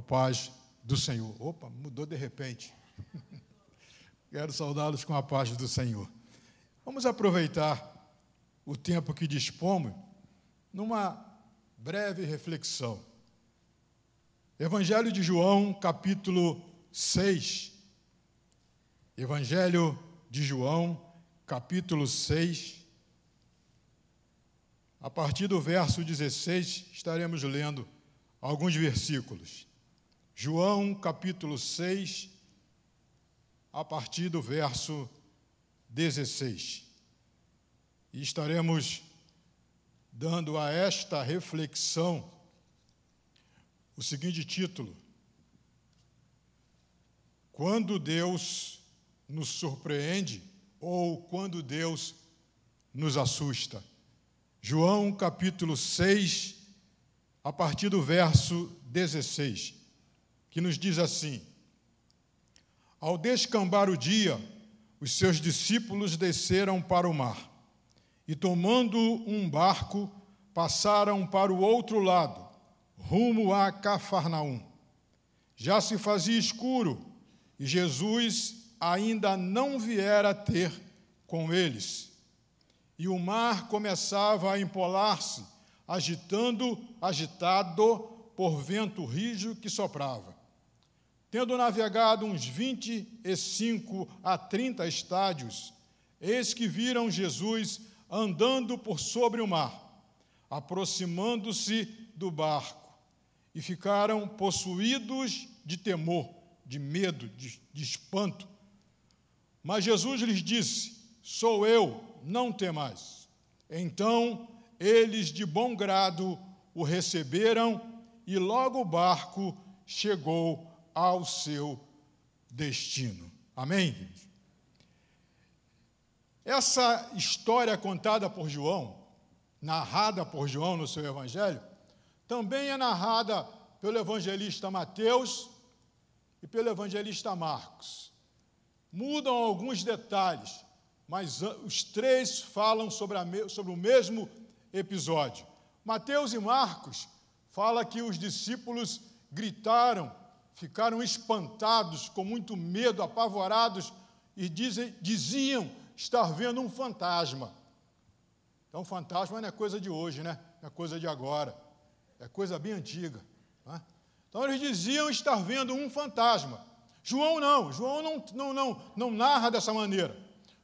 A paz do Senhor. Opa, mudou de repente. Quero saudá-los com a paz do Senhor. Vamos aproveitar o tempo que dispomos numa breve reflexão. Evangelho de João, capítulo 6. Evangelho de João, capítulo 6. A partir do verso 16, estaremos lendo alguns versículos. João, capítulo 6, a partir do verso 16. E estaremos dando a esta reflexão o seguinte título: Quando Deus nos surpreende ou quando Deus nos assusta. João capítulo 6, a partir do verso 16, que nos diz assim: Ao descambar o dia, os seus discípulos desceram para o mar e, tomando um barco, passaram para o outro lado, rumo a Cafarnaum. Já se fazia escuro e Jesus ainda não viera ter com eles e o mar começava a empolar-se, agitando, agitado por vento rijo que soprava. Tendo navegado uns 25 a 30 estádios, eis que viram Jesus andando por sobre o mar, aproximando-se do barco, e ficaram possuídos de temor, de medo, de, de espanto. Mas Jesus lhes disse: Sou eu, não temais. Então eles de bom grado o receberam e logo o barco chegou ao seu destino. Amém? Essa história contada por João, narrada por João no seu evangelho, também é narrada pelo evangelista Mateus e pelo evangelista Marcos. Mudam alguns detalhes, mas os três falam sobre, a, sobre o mesmo episódio. Mateus e Marcos fala que os discípulos gritaram, ficaram espantados, com muito medo, apavorados, e dizem, diziam estar vendo um fantasma. Então, fantasma não é coisa de hoje, né? É coisa de agora. É coisa bem antiga. Né? Então, eles diziam estar vendo um fantasma. João não, João não, não, não, não narra dessa maneira.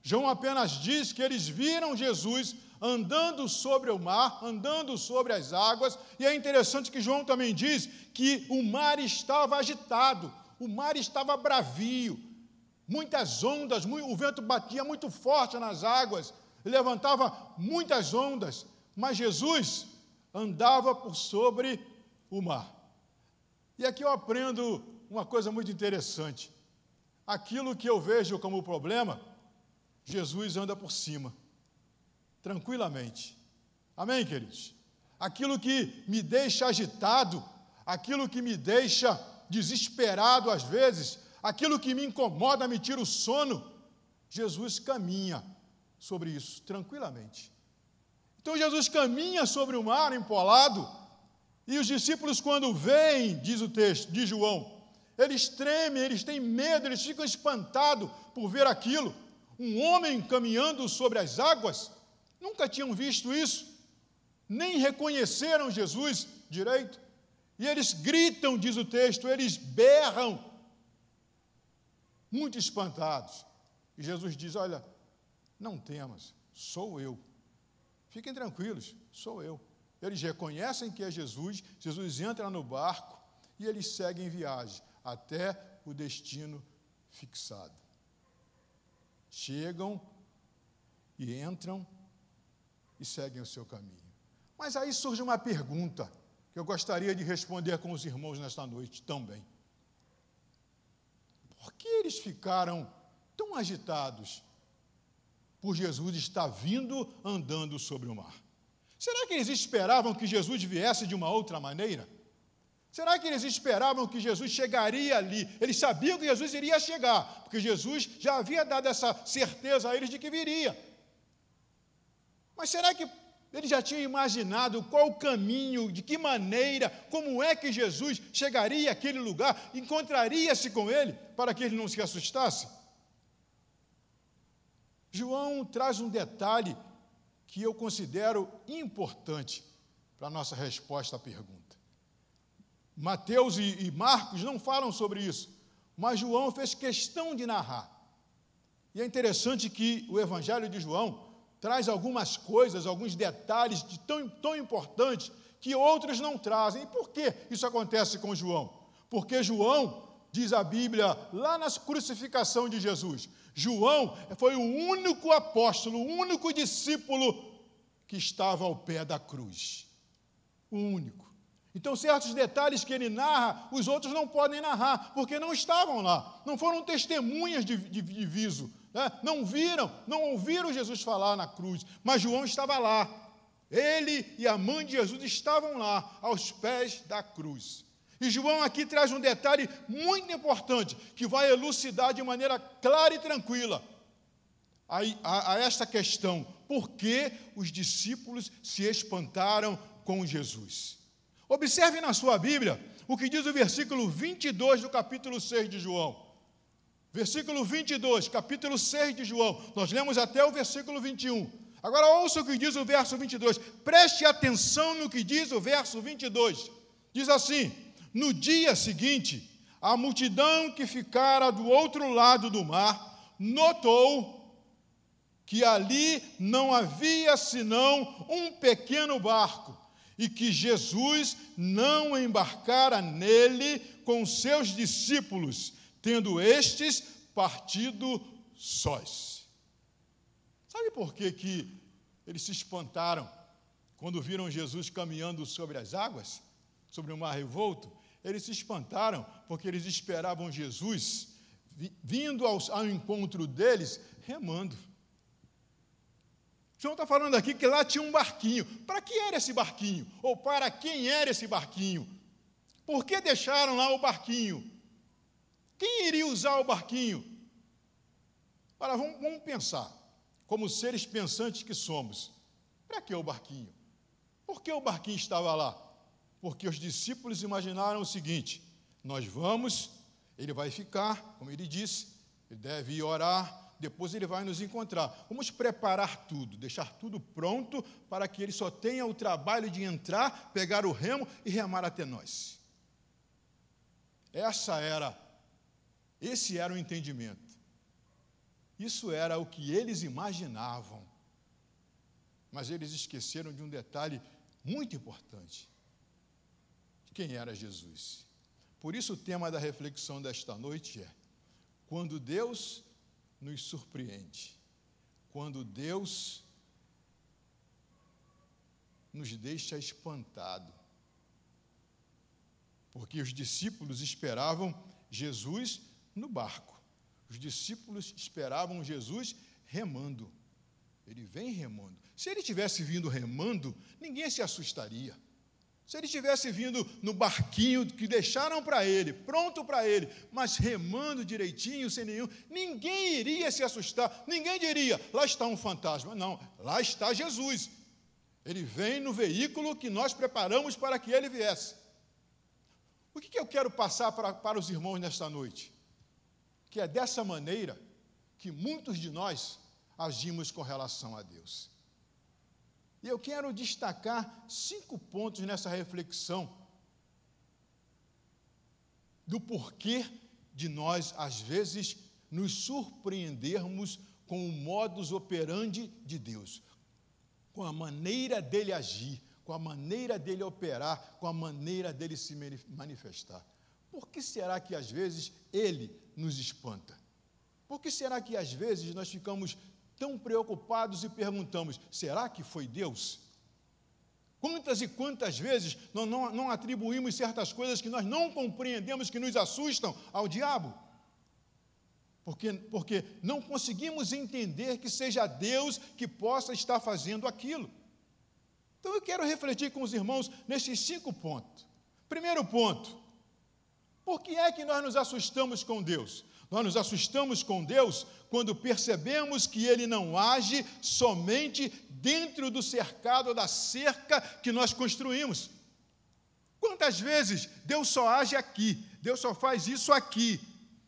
João apenas diz que eles viram Jesus andando sobre o mar, andando sobre as águas, e é interessante que João também diz que o mar estava agitado, o mar estava bravio, muitas ondas, o vento batia muito forte nas águas, levantava muitas ondas, mas Jesus andava por sobre o mar. E aqui eu aprendo uma coisa muito interessante. Aquilo que eu vejo como problema, Jesus anda por cima, tranquilamente. Amém, queridos? Aquilo que me deixa agitado, aquilo que me deixa desesperado às vezes, aquilo que me incomoda, me tira o sono, Jesus caminha sobre isso tranquilamente. Então Jesus caminha sobre o mar empolado, e os discípulos, quando veem, diz o texto, de João, eles tremem, eles têm medo, eles ficam espantados por ver aquilo um homem caminhando sobre as águas, nunca tinham visto isso, nem reconheceram Jesus direito, e eles gritam, diz o texto, eles berram, muito espantados. E Jesus diz: Olha, não temas, sou eu. Fiquem tranquilos, sou eu. Eles reconhecem que é Jesus, Jesus entra no barco e eles seguem viagem até o destino fixado chegam e entram e seguem o seu caminho. Mas aí surge uma pergunta que eu gostaria de responder com os irmãos nesta noite também. Por que eles ficaram tão agitados por Jesus estar vindo andando sobre o mar? Será que eles esperavam que Jesus viesse de uma outra maneira? Será que eles esperavam que Jesus chegaria ali? Eles sabiam que Jesus iria chegar, porque Jesus já havia dado essa certeza a eles de que viria. Mas será que Ele já tinha imaginado qual o caminho, de que maneira, como é que Jesus chegaria àquele lugar, encontraria-se com ele, para que ele não se assustasse. João traz um detalhe que eu considero importante para a nossa resposta à pergunta. Mateus e, Marcos não falam sobre isso, mas João fez questão de narrar. E é interessante que o Evangelho de João traz algumas coisas, alguns detalhes de tão, tão importantes que outros não trazem. E por que isso acontece com João? Porque João, diz a Bíblia, lá na crucificação de Jesus, João foi o único apóstolo, o único discípulo que estava ao pé da cruz. O único. Então, certos detalhes que ele narra, os outros não podem narrar, porque não estavam lá, não foram testemunhas de, de, de viso, né? não viram, não ouviram Jesus falar na cruz, mas João estava lá. Ele e a mãe de Jesus estavam lá, aos pés da cruz. E João aqui traz um detalhe muito importante, que vai elucidar de maneira clara e tranquila a, a, a esta questão: por que os discípulos se espantaram com Jesus? Observe na sua Bíblia o que diz o versículo 22 do capítulo 6 de João. Versículo 22, capítulo 6 de João. Nós lemos até o versículo 21. Agora ouça o que diz o verso 22. Preste atenção no que diz o verso 22. Diz assim: No dia seguinte, a multidão que ficara do outro lado do mar notou que ali não havia senão um pequeno barco e que Jesus não embarcara nele com seus discípulos, tendo estes partido sós. Sabe por que, que eles se espantaram quando viram Jesus caminhando sobre as águas, sobre o mar revolto? Eles se espantaram porque eles esperavam Jesus vindo ao, ao encontro deles remando. João está falando aqui que lá tinha um barquinho. Para que era esse barquinho? Ou para quem era esse barquinho? Por que deixaram lá o barquinho? Quem iria usar o barquinho? Agora, vamos, vamos pensar, como seres pensantes que somos. Para que o barquinho? Por que o barquinho estava lá? Porque os discípulos imaginaram o seguinte: nós vamos, ele vai ficar, como ele disse, ele deve ir orar, depois ele vai nos encontrar. Vamos preparar tudo, deixar tudo pronto para que ele só tenha o trabalho de entrar, pegar o remo e remar até nós. Essa era, esse era o entendimento. Isso era o que eles imaginavam. Mas eles esqueceram de um detalhe muito importante: quem era Jesus. Por isso, o tema da reflexão desta noite é: quando Deus nos surpreende. Quando Deus nos deixa espantado. Porque os discípulos esperavam Jesus no barco. Os discípulos esperavam Jesus remando. Ele vem remando. Se ele tivesse vindo remando, ninguém se assustaria. Se ele tivesse vindo no barquinho que deixaram para ele, pronto para ele, mas remando direitinho, sem nenhum, ninguém iria se assustar, ninguém diria, lá está um fantasma. Não, lá está Jesus. Ele vem no veículo que nós preparamos para que ele viesse. O que, que eu quero passar para, para os irmãos nesta noite? Que é dessa maneira que muitos de nós agimos com relação a Deus. E eu quero destacar cinco pontos nessa reflexão do porquê de nós, às vezes, nos surpreendermos com o modus operandi de Deus, com a maneira dele agir, com a maneira dele operar, com a maneira dele se manifestar. Por que será que às vezes ele nos espanta? Por que será que às vezes nós ficamos tão preocupados e perguntamos: será que foi Deus? Quantas e quantas vezes nós não, não atribuímos certas coisas que nós não compreendemos, que nos assustam ao diabo? Porque, porque não conseguimos entender que seja Deus que possa estar fazendo aquilo. Então eu quero refletir com os irmãos nesses cinco pontos. Primeiro ponto: Por que é que nós nos assustamos com Deus? Nós nos assustamos com Deus quando percebemos que Ele não age somente dentro do cercado da cerca que nós construímos. Quantas vezes Deus só age aqui, Deus só faz isso aqui,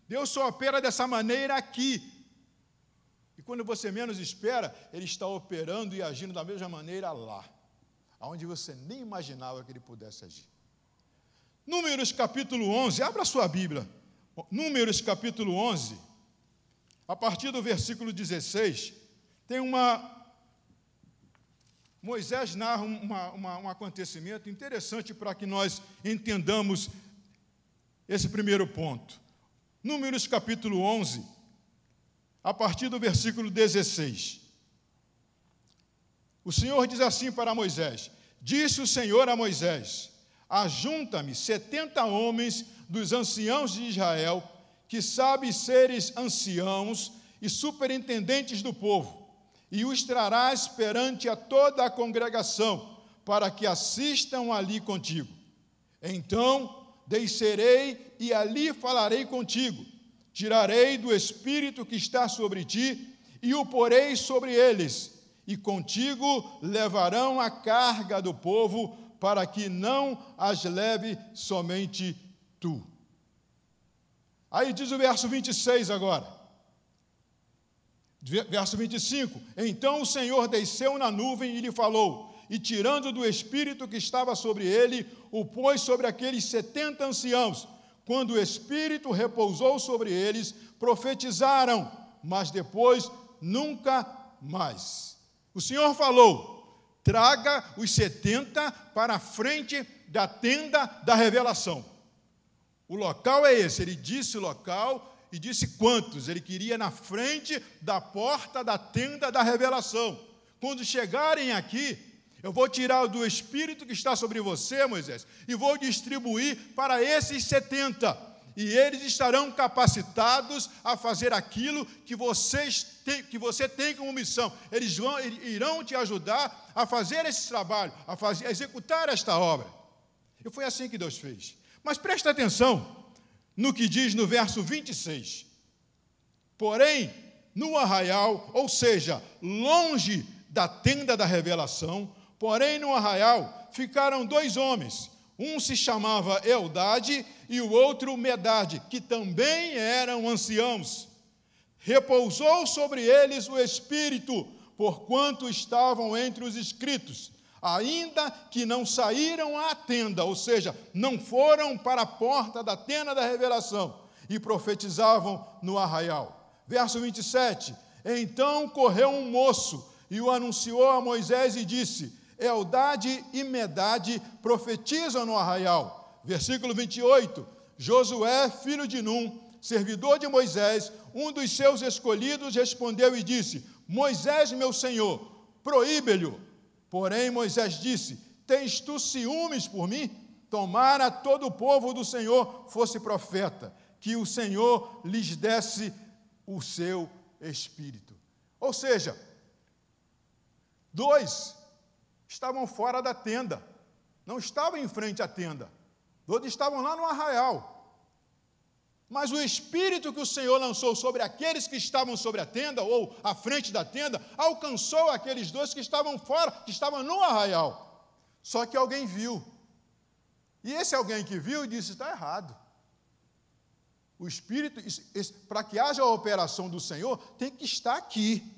Deus só opera dessa maneira aqui. E quando você menos espera, Ele está operando e agindo da mesma maneira lá, onde você nem imaginava que Ele pudesse agir. Números capítulo 11, abra sua Bíblia. Números capítulo 11, a partir do versículo 16, tem uma. Moisés narra uma, uma, um acontecimento interessante para que nós entendamos esse primeiro ponto. Números capítulo 11, a partir do versículo 16. O Senhor diz assim para Moisés: Disse o Senhor a Moisés: Ajunta-me setenta homens dos anciãos de Israel, que sabem seres anciãos e superintendentes do povo, e os trarás perante a toda a congregação, para que assistam ali contigo. Então descerei e ali falarei contigo. Tirarei do espírito que está sobre ti e o porei sobre eles, e contigo levarão a carga do povo para que não as leve somente tu. Aí diz o verso 26 agora. Verso 25: Então o Senhor desceu na nuvem e lhe falou, e tirando do espírito que estava sobre ele, o pôs sobre aqueles setenta anciãos. Quando o espírito repousou sobre eles, profetizaram, mas depois nunca mais. O Senhor falou: traga os 70 para a frente da tenda da revelação. O local é esse, ele disse o local e disse quantos. Ele queria na frente da porta da tenda da revelação. Quando chegarem aqui, eu vou tirar do espírito que está sobre você, Moisés, e vou distribuir para esses 70 e eles estarão capacitados a fazer aquilo que, vocês têm, que você tem como missão. Eles vão, irão te ajudar a fazer esse trabalho, a, fazer, a executar esta obra. E foi assim que Deus fez. Mas presta atenção no que diz no verso 26. Porém, no arraial, ou seja, longe da tenda da revelação, porém no arraial ficaram dois homens um se chamava Eldade e o outro Medade, que também eram anciãos. Repousou sobre eles o Espírito, porquanto estavam entre os escritos, ainda que não saíram à tenda, ou seja, não foram para a porta da tenda da revelação, e profetizavam no arraial. Verso 27. Então correu um moço e o anunciou a Moisés e disse: Eldade e Medade profetizam no arraial. Versículo 28. Josué, filho de Num, servidor de Moisés, um dos seus escolhidos, respondeu e disse: Moisés, meu senhor, proíbe-lhe. Porém, Moisés disse: Tens tu ciúmes por mim? Tomara todo o povo do Senhor fosse profeta, que o Senhor lhes desse o seu espírito. Ou seja, dois estavam fora da tenda, não estavam em frente à tenda, todos estavam lá no arraial. Mas o espírito que o Senhor lançou sobre aqueles que estavam sobre a tenda ou à frente da tenda alcançou aqueles dois que estavam fora, que estavam no arraial. Só que alguém viu. E esse alguém que viu disse: está errado. O espírito, para que haja a operação do Senhor, tem que estar aqui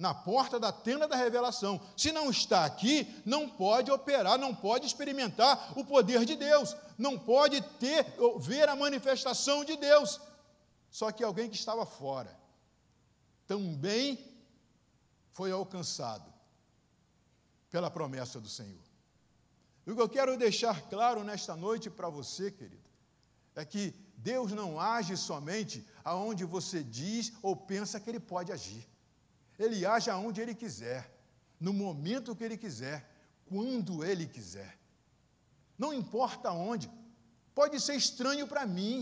na porta da tenda da revelação. Se não está aqui, não pode operar, não pode experimentar o poder de Deus, não pode ter ver a manifestação de Deus. Só que alguém que estava fora também foi alcançado pela promessa do Senhor. O que eu quero deixar claro nesta noite para você, querido, é que Deus não age somente aonde você diz ou pensa que ele pode agir. Ele age aonde ele quiser, no momento que ele quiser, quando ele quiser. Não importa onde. Pode ser estranho para mim.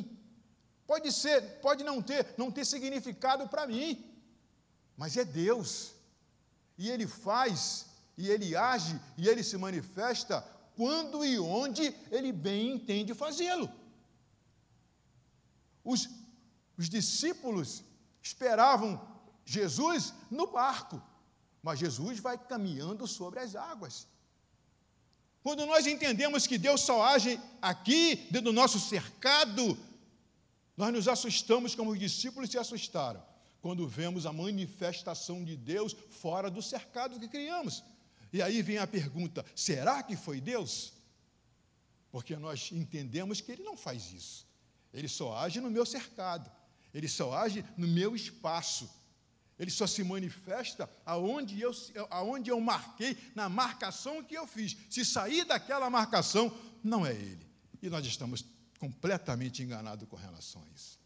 Pode ser, pode não ter, não ter significado para mim. Mas é Deus. E ele faz, e ele age, e ele se manifesta quando e onde ele bem entende fazê-lo. os, os discípulos esperavam Jesus no barco, mas Jesus vai caminhando sobre as águas. Quando nós entendemos que Deus só age aqui, dentro do nosso cercado, nós nos assustamos como os discípulos se assustaram quando vemos a manifestação de Deus fora do cercado que criamos. E aí vem a pergunta: será que foi Deus? Porque nós entendemos que Ele não faz isso. Ele só age no meu cercado, Ele só age no meu espaço. Ele só se manifesta aonde eu, aonde eu marquei, na marcação que eu fiz. Se sair daquela marcação, não é Ele. E nós estamos completamente enganados com relação a isso.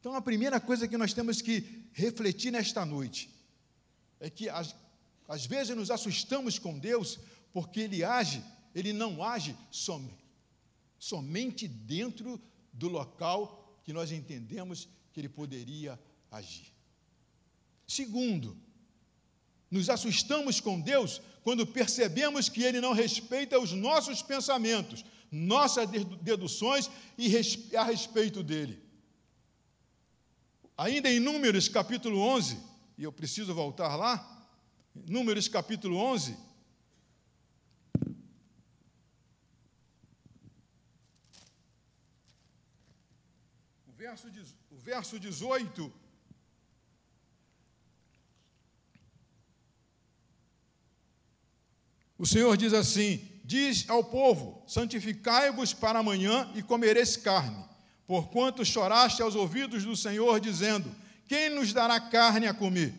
Então, a primeira coisa que nós temos que refletir nesta noite é que, às, às vezes, nos assustamos com Deus porque Ele age, Ele não age som, somente dentro do local que nós entendemos que Ele poderia agir. Segundo, nos assustamos com Deus quando percebemos que Ele não respeita os nossos pensamentos, nossas deduções e a respeito dele. Ainda em Números capítulo 11, e eu preciso voltar lá, Números capítulo 11. O verso, o verso 18 O Senhor diz assim: Diz ao povo: Santificai-vos para amanhã e comereis carne, porquanto choraste aos ouvidos do Senhor, dizendo: Quem nos dará carne a comer?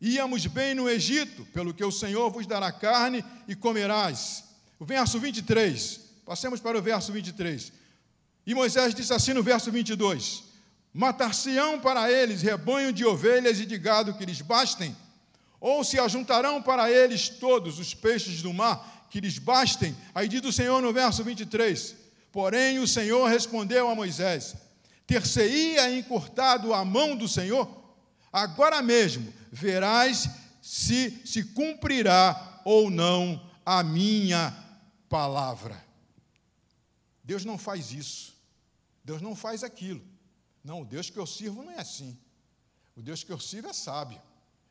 Íamos bem no Egito, pelo que o Senhor vos dará carne e comerás. O verso 23, passemos para o verso 23. E Moisés disse assim no verso 22: Matar-se-ão para eles rebanho de ovelhas e de gado que lhes bastem ou se ajuntarão para eles todos os peixes do mar que lhes bastem. Aí diz o Senhor no verso 23: Porém o Senhor respondeu a Moisés: Ter-se-ia encurtado a mão do Senhor? Agora mesmo verás se se cumprirá ou não a minha palavra. Deus não faz isso. Deus não faz aquilo. Não, o Deus que eu sirvo não é assim. O Deus que eu sirvo é sábio.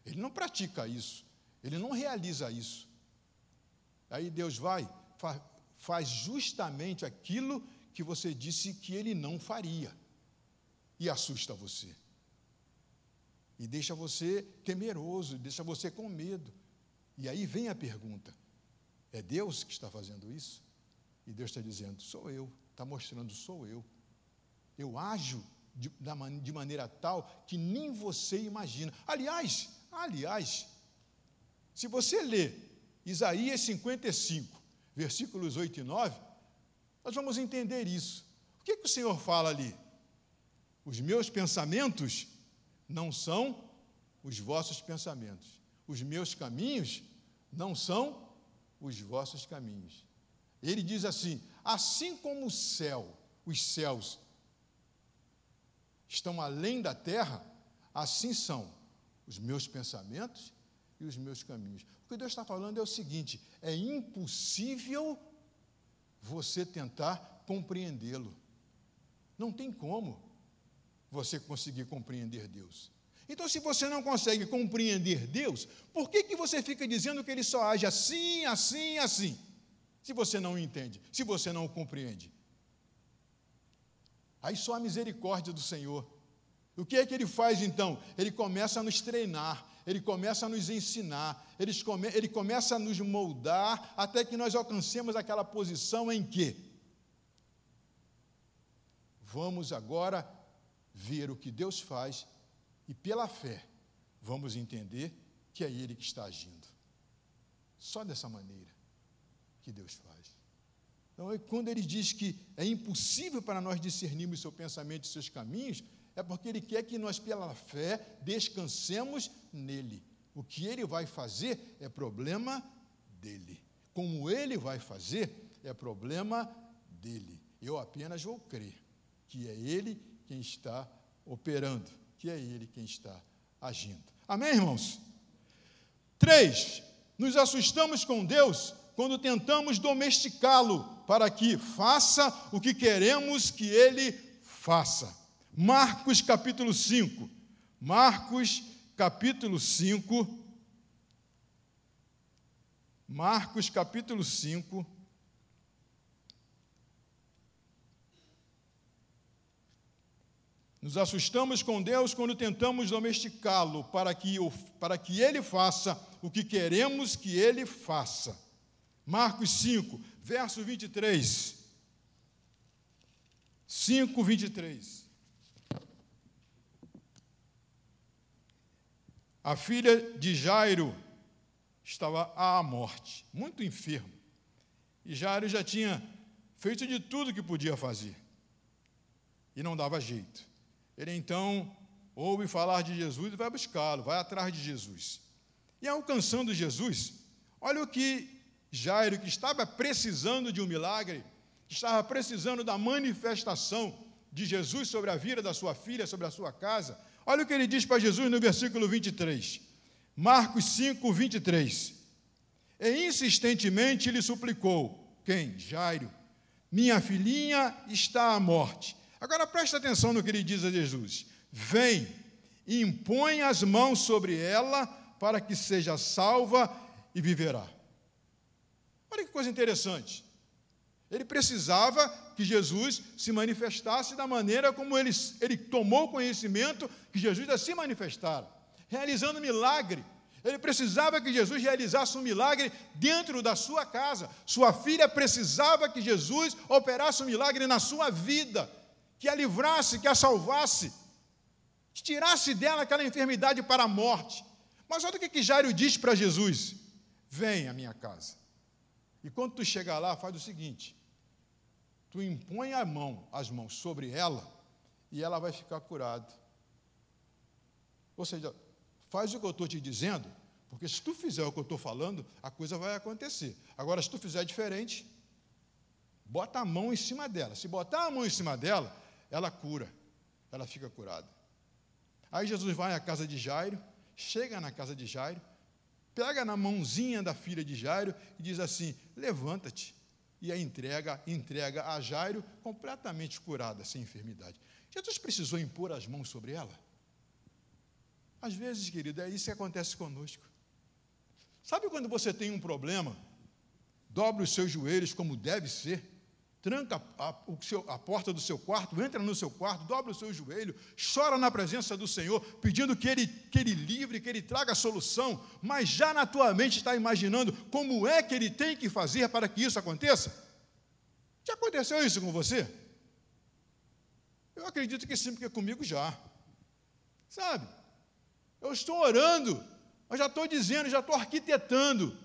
Ele não pratica isso, ele não realiza isso. Aí Deus vai, faz justamente aquilo que você disse que ele não faria, e assusta você. E deixa você temeroso, deixa você com medo. E aí vem a pergunta: é Deus que está fazendo isso? E Deus está dizendo: sou eu, está mostrando, sou eu. Eu ajo de, de maneira tal que nem você imagina. Aliás, Aliás, se você ler Isaías 55, versículos 8 e 9, nós vamos entender isso. O que, que o Senhor fala ali? Os meus pensamentos não são os vossos pensamentos, os meus caminhos não são os vossos caminhos. Ele diz assim: assim como o céu, os céus estão além da terra, assim são os meus pensamentos e os meus caminhos. O que Deus está falando é o seguinte: é impossível você tentar compreendê-lo. Não tem como você conseguir compreender Deus. Então, se você não consegue compreender Deus, por que, que você fica dizendo que Ele só age assim, assim, assim? Se você não entende, se você não o compreende. Aí só a misericórdia do Senhor o que é que ele faz então? Ele começa a nos treinar, ele começa a nos ensinar, ele, come, ele começa a nos moldar até que nós alcancemos aquela posição em que vamos agora ver o que Deus faz e pela fé vamos entender que é Ele que está agindo. Só dessa maneira que Deus faz. Então, quando ele diz que é impossível para nós discernirmos seu pensamento e seus caminhos, é porque Ele quer que nós, pela fé, descansemos nele. O que Ele vai fazer é problema dele. Como Ele vai fazer é problema dele. Eu apenas vou crer que é Ele quem está operando, que é Ele quem está agindo. Amém, irmãos? Três, nos assustamos com Deus quando tentamos domesticá-lo para que faça o que queremos que ele faça. Marcos capítulo 5. Marcos capítulo 5. Marcos capítulo 5. Nos assustamos com Deus quando tentamos domesticá-lo para que, para que ele faça o que queremos que ele faça. Marcos 5, verso 23. 5, 23. A filha de Jairo estava à morte, muito enfermo. E Jairo já tinha feito de tudo que podia fazer. E não dava jeito. Ele então ouve falar de Jesus e vai buscá-lo, vai atrás de Jesus. E alcançando Jesus, olha o que Jairo, que estava precisando de um milagre, que estava precisando da manifestação de Jesus sobre a vida da sua filha, sobre a sua casa, olha o que ele diz para Jesus no versículo 23. Marcos 5, 23. E insistentemente lhe suplicou: Quem? Jairo. Minha filhinha está à morte. Agora presta atenção no que ele diz a Jesus: Vem, impõe as mãos sobre ela, para que seja salva e viverá. Olha que coisa interessante. Ele precisava que Jesus se manifestasse da maneira como ele, ele tomou conhecimento que Jesus ia se manifestar, realizando milagre. Ele precisava que Jesus realizasse um milagre dentro da sua casa. Sua filha precisava que Jesus operasse um milagre na sua vida que a livrasse, que a salvasse, que tirasse dela aquela enfermidade para a morte. Mas olha o que, que Jairo diz para Jesus: Vem à minha casa. E quando tu chegar lá, faz o seguinte: tu impõe a mão, as mãos sobre ela, e ela vai ficar curada. Ou seja, faz o que eu estou te dizendo, porque se tu fizer o que eu estou falando, a coisa vai acontecer. Agora, se tu fizer diferente, bota a mão em cima dela. Se botar a mão em cima dela, ela cura, ela fica curada. Aí Jesus vai à casa de Jairo, chega na casa de Jairo, pega na mãozinha da filha de Jairo e diz assim: levanta-te. E a entrega, entrega a Jairo completamente curada, sem enfermidade. Jesus precisou impor as mãos sobre ela? Às vezes, querido, é isso que acontece conosco. Sabe quando você tem um problema, dobra os seus joelhos como deve ser, tranca a, seu, a, porta do seu quarto, entra no seu quarto, dobra o seu joelho, chora na presença do Senhor, pedindo que Ele, que ele livre, que Ele traga a solução, mas já na tua mente está imaginando como é que Ele tem que fazer para que isso aconteça? Já aconteceu isso com você? Eu acredito que sim, porque comigo já. Sabe? Eu estou orando, mas já estou dizendo, já estou arquitetando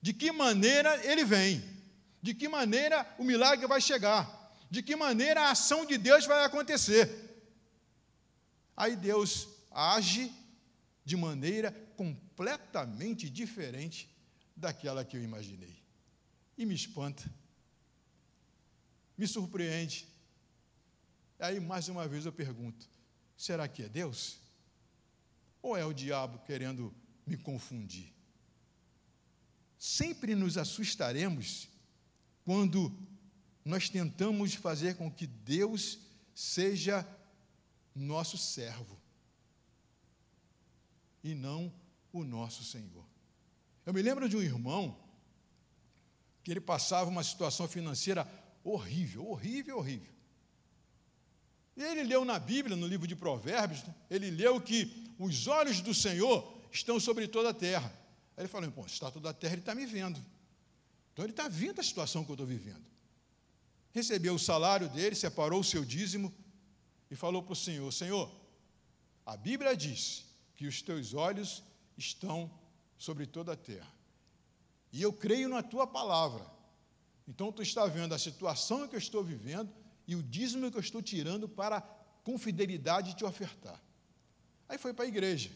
de que maneira Ele vem de que maneira o milagre vai chegar, de que maneira a ação de Deus vai acontecer. Aí Deus age de maneira completamente diferente daquela que eu imaginei. E me espanta, me surpreende. Aí, mais uma vez, eu pergunto: será que é Deus? Ou é o diabo querendo me confundir? Sempre nos assustaremos quando nós tentamos fazer com que Deus seja nosso servo e não o nosso Senhor. Eu me lembro de um irmão que ele passava uma situação financeira horrível, horrível, horrível. E ele leu na Bíblia, no livro de Provérbios, ele leu que os olhos do Senhor estão sobre toda a terra. Aí ele falou: Pô, está toda a terra, ele está me vendo. Então ele está vendo a situação que eu estou vivendo. Recebeu o salário dele, separou o seu dízimo e falou para o Senhor: Senhor, a Bíblia diz que os teus olhos estão sobre toda a terra. E eu creio na tua palavra. Então tu está vendo a situação que eu estou vivendo e o dízimo que eu estou tirando para com fidelidade te ofertar. Aí foi para a igreja.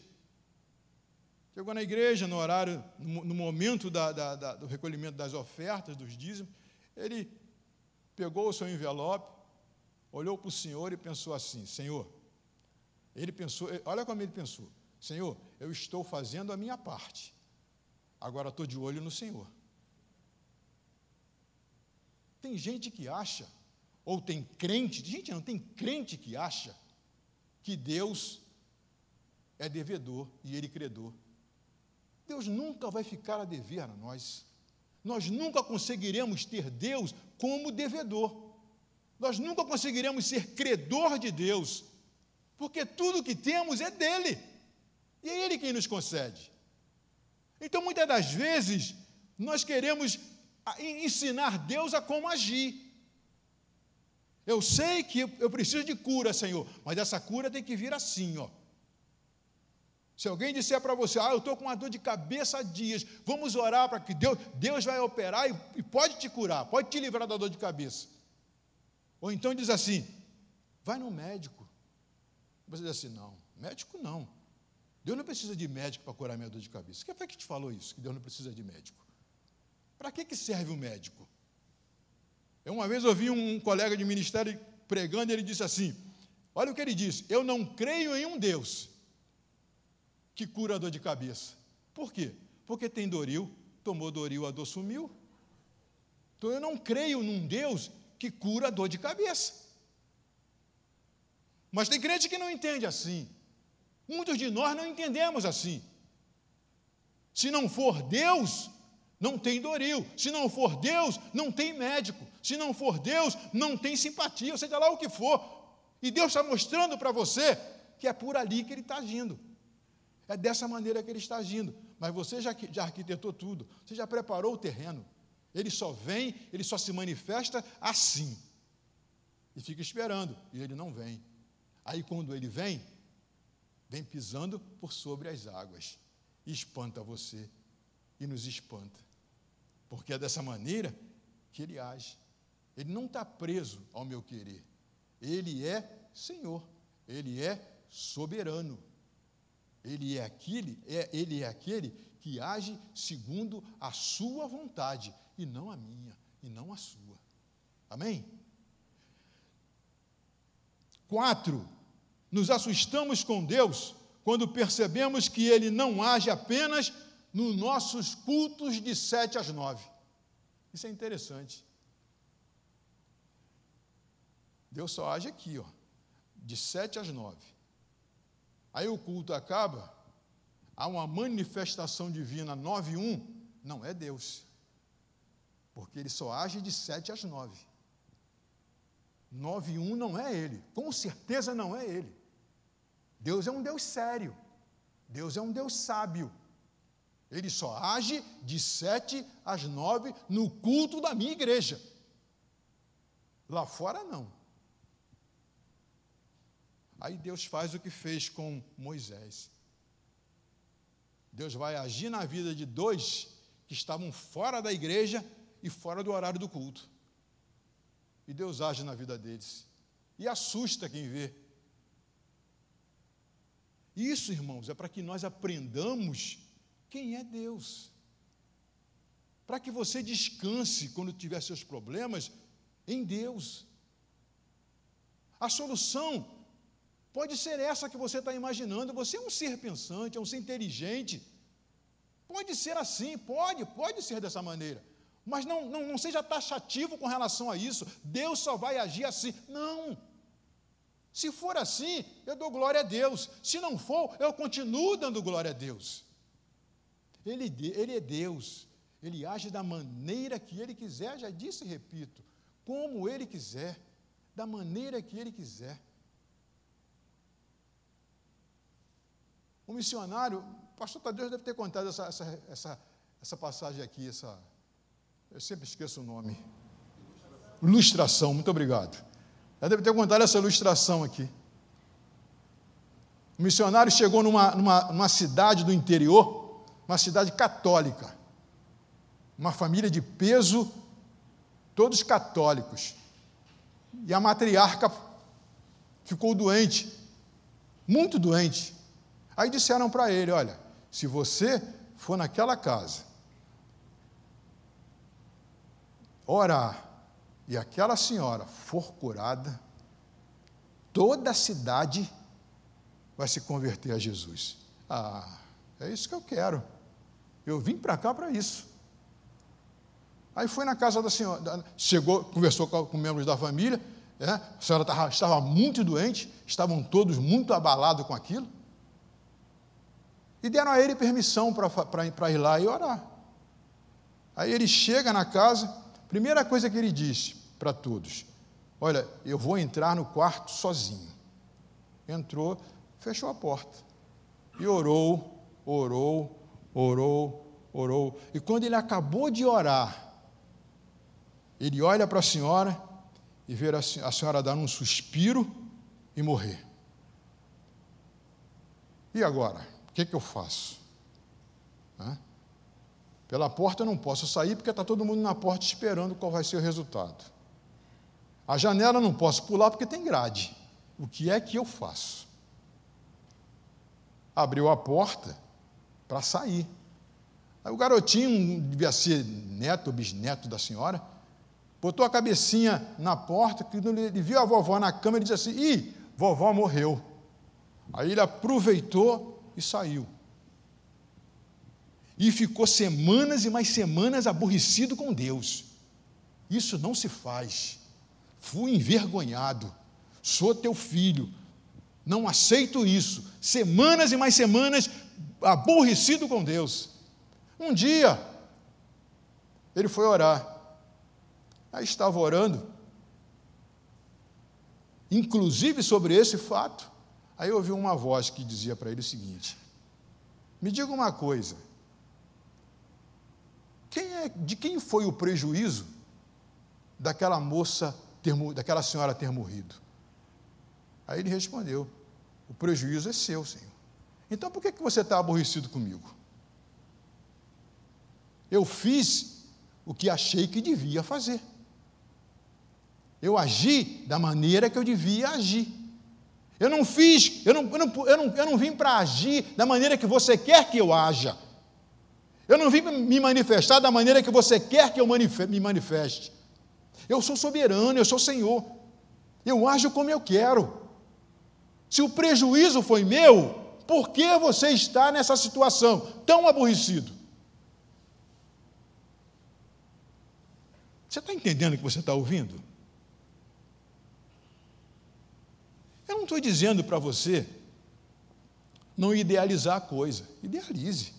Chegou na igreja, no horário, no momento da, da, da, do recolhimento das ofertas, dos dízimos, ele pegou o seu envelope, olhou para o Senhor e pensou assim: Senhor, ele pensou, olha como ele pensou: Senhor, eu estou fazendo a minha parte, agora estou de olho no Senhor. Tem gente que acha, ou tem crente, gente não, tem crente que acha, que Deus é devedor e ele credor. Deus nunca vai ficar a dever a nós. Nós nunca conseguiremos ter Deus como devedor. Nós nunca conseguiremos ser credor de Deus, porque tudo que temos é dele. E é ele quem nos concede. Então, muitas das vezes, nós queremos ensinar Deus a como agir. Eu sei que eu preciso de cura, Senhor, mas essa cura tem que vir assim, ó. Se alguém disser para você, ah, eu estou com uma dor de cabeça há dias, vamos orar para que Deus, Deus vai operar e, e pode te curar, pode te livrar da dor de cabeça. Ou então diz assim, vai no médico. Você diz assim, não, médico não. Deus não precisa de médico para curar minha dor de cabeça. Quem foi que te falou isso, que Deus não precisa de médico? Para que, que serve o médico? Eu uma vez ouvi um colega de ministério pregando e ele disse assim: Olha o que ele disse, eu não creio em um Deus que cura a dor de cabeça. Por quê? Porque tem Doril, tomou Doril, a dor sumiu. Então eu não creio num Deus que cura a dor de cabeça. Mas tem crente que não entende assim. Muitos de nós não entendemos assim. Se não for Deus, não tem Doril. Se não for Deus, não tem médico. Se não for Deus, não tem simpatia, seja lá o que for. E Deus está mostrando para você que é por ali que Ele está agindo. É dessa maneira que Ele está agindo. Mas você já, já arquitetou tudo, você já preparou o terreno. Ele só vem, ele só se manifesta assim. E fica esperando, e ele não vem. Aí quando ele vem, vem pisando por sobre as águas, e espanta você, e nos espanta. Porque é dessa maneira que ele age. Ele não está preso ao meu querer. Ele é Senhor. Ele é soberano. Ele é aquele, é, ele é aquele que age segundo a sua vontade e não a minha e não a sua. Amém? Quatro, nos assustamos com Deus quando percebemos que Ele não age apenas nos nossos cultos de sete às nove. Isso é interessante. Deus só age aqui, ó, de sete às nove. Aí o culto acaba, há uma manifestação divina nove e um, não é Deus. Porque ele só age de sete às nove. Nove e um não é ele, com certeza não é ele. Deus é um Deus sério. Deus é um Deus sábio. Ele só age de sete às nove no culto da minha igreja. Lá fora, não. Aí Deus faz o que fez com Moisés. Deus vai agir na vida de dois que estavam fora da igreja e fora do horário do culto. E Deus age na vida deles. E assusta quem vê. Isso, irmãos, é para que nós aprendamos quem é Deus. Para que você descanse quando tiver seus problemas em Deus. A solução pode ser essa que você está imaginando. Você é um ser pensante, é um ser inteligente. Pode ser assim, pode, pode ser dessa maneira. Mas não, não, não seja taxativo com relação a isso. Deus só vai agir assim. Não. Se for assim, eu dou glória a Deus. Se não for, eu continuo dando glória a Deus. Ele, ele é Deus. Ele age da maneira que ele quiser, já disse e repito, como ele quiser, da maneira que ele quiser. O missionário, o pastor Tadeu deve ter contado essa, essa, essa, essa passagem aqui, essa, eu sempre esqueço o nome. Ilustração, muito obrigado. Ela deve ter contado essa ilustração aqui. O missionário chegou numa, numa, numa cidade do interior, uma cidade católica, uma família de peso, todos católicos. E a matriarca ficou doente, muito doente. Aí disseram para ele: Olha, se você for naquela casa, orar, e aquela senhora for curada, toda a cidade vai se converter a Jesus. Ah, é isso que eu quero. Eu vim para cá para isso. Aí foi na casa da senhora, chegou, conversou com, membros da família, é, a senhora estava muito doente, estavam todos muito abalados com aquilo. E deram a ele permissão para ir lá e orar. Aí ele chega na casa, primeira coisa que ele disse para todos: Olha, eu vou entrar no quarto sozinho. Entrou, fechou a porta e orou, orou, orou, orou. E quando ele acabou de orar, ele olha para a senhora e vê a senhora dar um suspiro e morrer. E agora? O que, que eu faço? Hã? Pela porta eu não posso sair porque está todo mundo na porta esperando qual vai ser o resultado. A janela eu não posso pular porque tem grade. O que é que eu faço? Abriu a porta para sair. Aí o garotinho, devia ser neto ou bisneto da senhora, botou a cabecinha na porta, que ele viu a vovó na cama e disse assim: Ih, vovó morreu. Aí ele aproveitou e saiu. E ficou semanas e mais semanas aborrecido com Deus. Isso não se faz. Fui envergonhado. Sou teu filho. Não aceito isso. Semanas e mais semanas aborrecido com Deus. Um dia, ele foi orar. Aí estava orando, inclusive sobre esse fato. Aí ouvi uma voz que dizia para ele o seguinte: Me diga uma coisa. Quem é, de quem foi o prejuízo daquela moça, ter, daquela senhora ter morrido? Aí ele respondeu: O prejuízo é seu, Senhor. Então por que, que você está aborrecido comigo? Eu fiz o que achei que devia fazer. Eu agi da maneira que eu devia agir. Eu não fiz, eu não, eu não, eu não, eu não vim para agir da maneira que você quer que eu haja. Eu não vim me manifestar da maneira que você quer que eu me manifeste. Eu sou soberano, eu sou Senhor. Eu ajo como eu quero. Se o prejuízo foi meu, por que você está nessa situação tão aborrecido? Você está entendendo o que você está ouvindo? Eu não estou dizendo para você não idealizar a coisa. Idealize.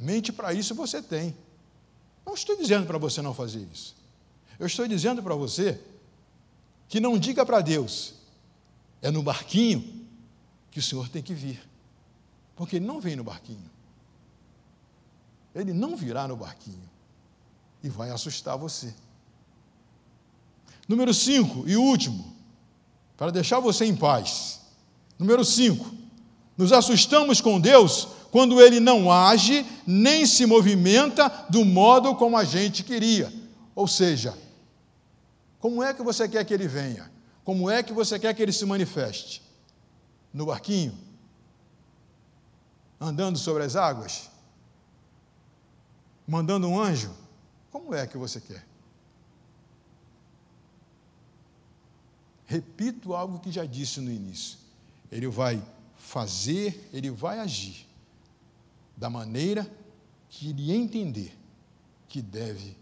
Mente para isso você tem. Não estou dizendo para você não fazer isso. Eu estou dizendo para você que não diga para Deus, é no barquinho que o Senhor tem que vir. Porque ele não vem no barquinho. Ele não virá no barquinho. E vai assustar você. Número 5 e último, para deixar você em paz. Número 5. Nos assustamos com Deus quando ele não age nem se movimenta do modo como a gente queria. Ou seja, como é que você quer que ele venha? Como é que você quer que ele se manifeste? No barquinho? Andando sobre as águas? Mandando um anjo? Como é que você quer? Repito algo que já disse no início. Ele vai fazer, ele vai agir da maneira que ele entender que deve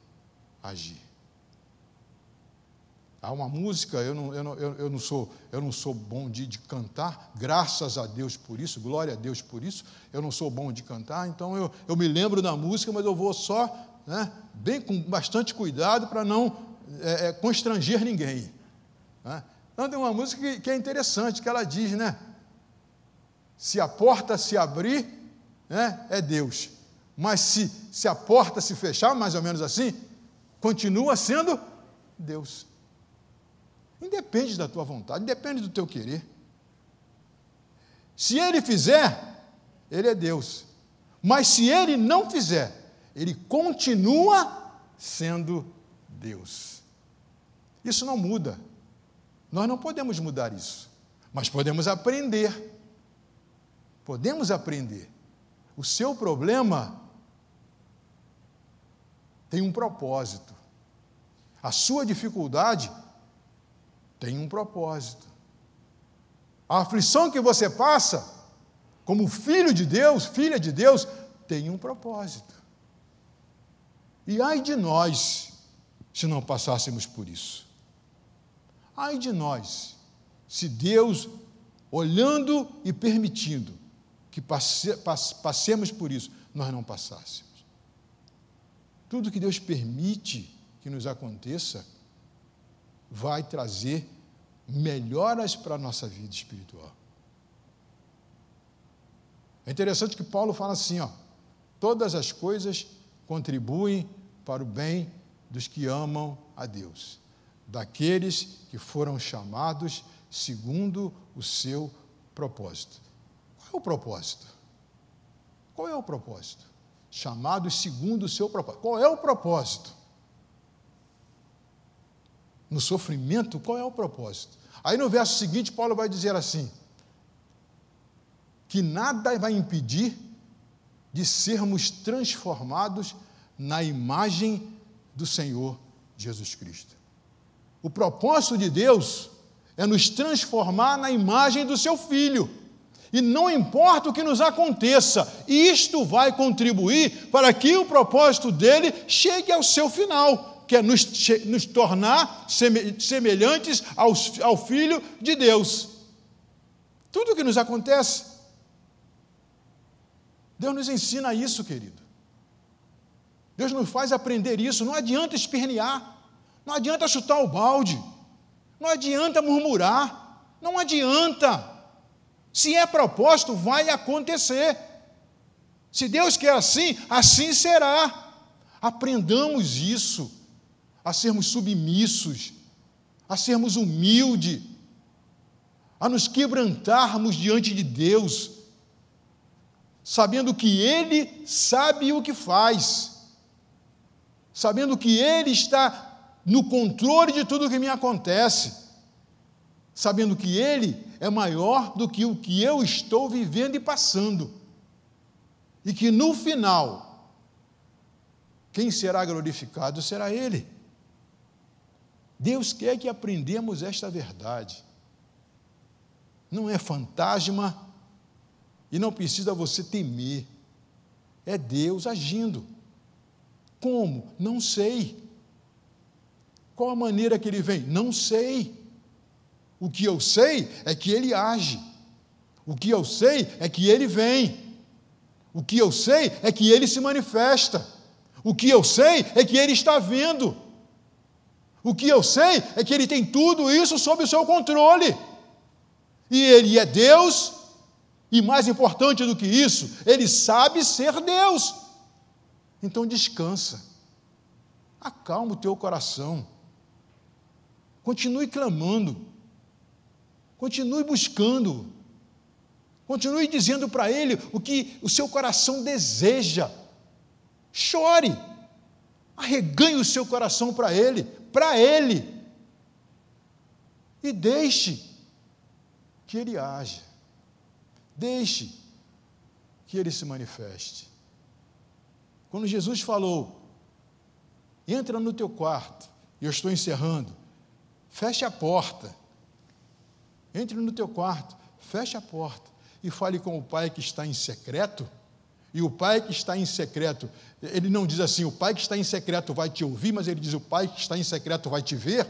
agir. Há uma música, eu não, eu não, eu não, sou, eu não sou bom de, de, cantar, graças a Deus por isso, glória a Deus por isso, eu não sou bom de cantar, então eu, eu me lembro da música, mas eu vou só, né, bem com bastante cuidado para não é, é, constranger ninguém. Né? Então tem uma música que, que é interessante, que ela diz, né? Se a porta se abrir, né, é Deus. Mas se, se a porta se fechar, mais ou menos assim, continua sendo Deus. Independe da tua vontade, depende do teu querer. Se ele fizer, ele é Deus. Mas se ele não fizer, ele continua sendo Deus. Isso não muda. Nós não podemos mudar isso. Mas podemos aprender. Podemos aprender. O seu problema tem um propósito. A sua dificuldade tem um propósito. A aflição que você passa, como filho de Deus, filha de Deus, tem um propósito. E ai de nós se não passássemos por isso. Ai de nós se Deus olhando e permitindo que passe, passemos por isso, nós não passássemos. Tudo que Deus permite que nos aconteça vai trazer melhoras para a nossa vida espiritual. É interessante que Paulo fala assim, ó, todas as coisas contribuem para o bem dos que amam a Deus, daqueles que foram chamados segundo o seu propósito. Qual é o propósito? Qual é o propósito? Chamados segundo o seu propósito. Qual é o propósito? No sofrimento, qual é o propósito? Aí no verso seguinte, Paulo vai dizer assim: que nada vai impedir de sermos transformados na imagem do Senhor Jesus Cristo. O propósito de Deus é nos transformar na imagem do seu Filho. E não importa o que nos aconteça, isto vai contribuir para que o propósito dele chegue ao seu final, que é nos, nos tornar semelhantes aos, ao Filho de Deus. Tudo o que nos acontece, Deus nos ensina isso, querido. Deus nos faz aprender isso. Não adianta espernear, não adianta chutar o balde, não adianta murmurar, não adianta. Se é propósito, vai acontecer. Se Deus quer assim, assim será. Aprendamos isso, a sermos submissos, a sermos humildes, a nos quebrantarmos diante de Deus, sabendo que Ele sabe o que faz sabendo que Ele está no controle de tudo o que me acontece, sabendo que Ele é maior do que o que eu estou vivendo e passando, e que no final, quem será glorificado será Ele. Deus quer que aprendamos esta verdade. Não é fantasma e não precisa você temer. É Deus agindo. Como? Não sei. Qual a maneira que ele vem? Não sei. O que eu sei é que ele age. O que eu sei é que ele vem. O que eu sei é que ele se manifesta. O que eu sei é que ele está vendo. O que eu sei é que ele tem tudo isso sob o seu controle. E ele é Deus, e mais importante do que isso, ele sabe ser Deus. Então descansa. Acalma o teu coração. Continue clamando. Continue buscando. Continue dizendo para Ele o que o seu coração deseja. Chore. Arreganhe o seu coração para Ele, para Ele. E deixe que Ele haja. Deixe que Ele se manifeste. Quando Jesus falou, entra no teu quarto, e eu estou encerrando, feche a porta. Entre no teu quarto, feche a porta e fale com o Pai que está em secreto. E o Pai que está em secreto, ele não diz assim, o Pai que está em secreto vai te ouvir, mas ele diz, o Pai que está em secreto vai te ver.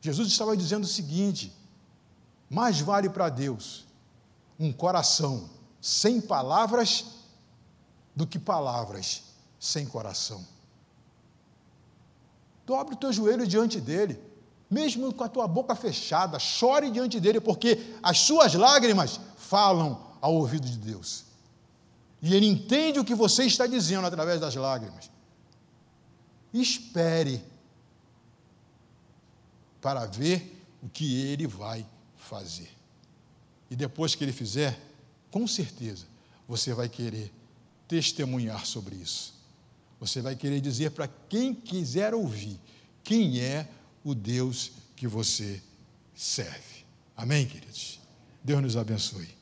Jesus estava dizendo o seguinte: mais vale para Deus um coração sem palavras do que palavras sem coração. Dobre o teu joelho diante dele, mesmo com a tua boca fechada, chore diante dele, porque as suas lágrimas falam ao ouvido de Deus. E ele entende o que você está dizendo através das lágrimas. Espere para ver o que ele vai fazer. E depois que ele fizer, com certeza, você vai querer testemunhar sobre isso. Você vai querer dizer para quem quiser ouvir quem é o Deus que você serve. Amém, queridos? Deus nos abençoe.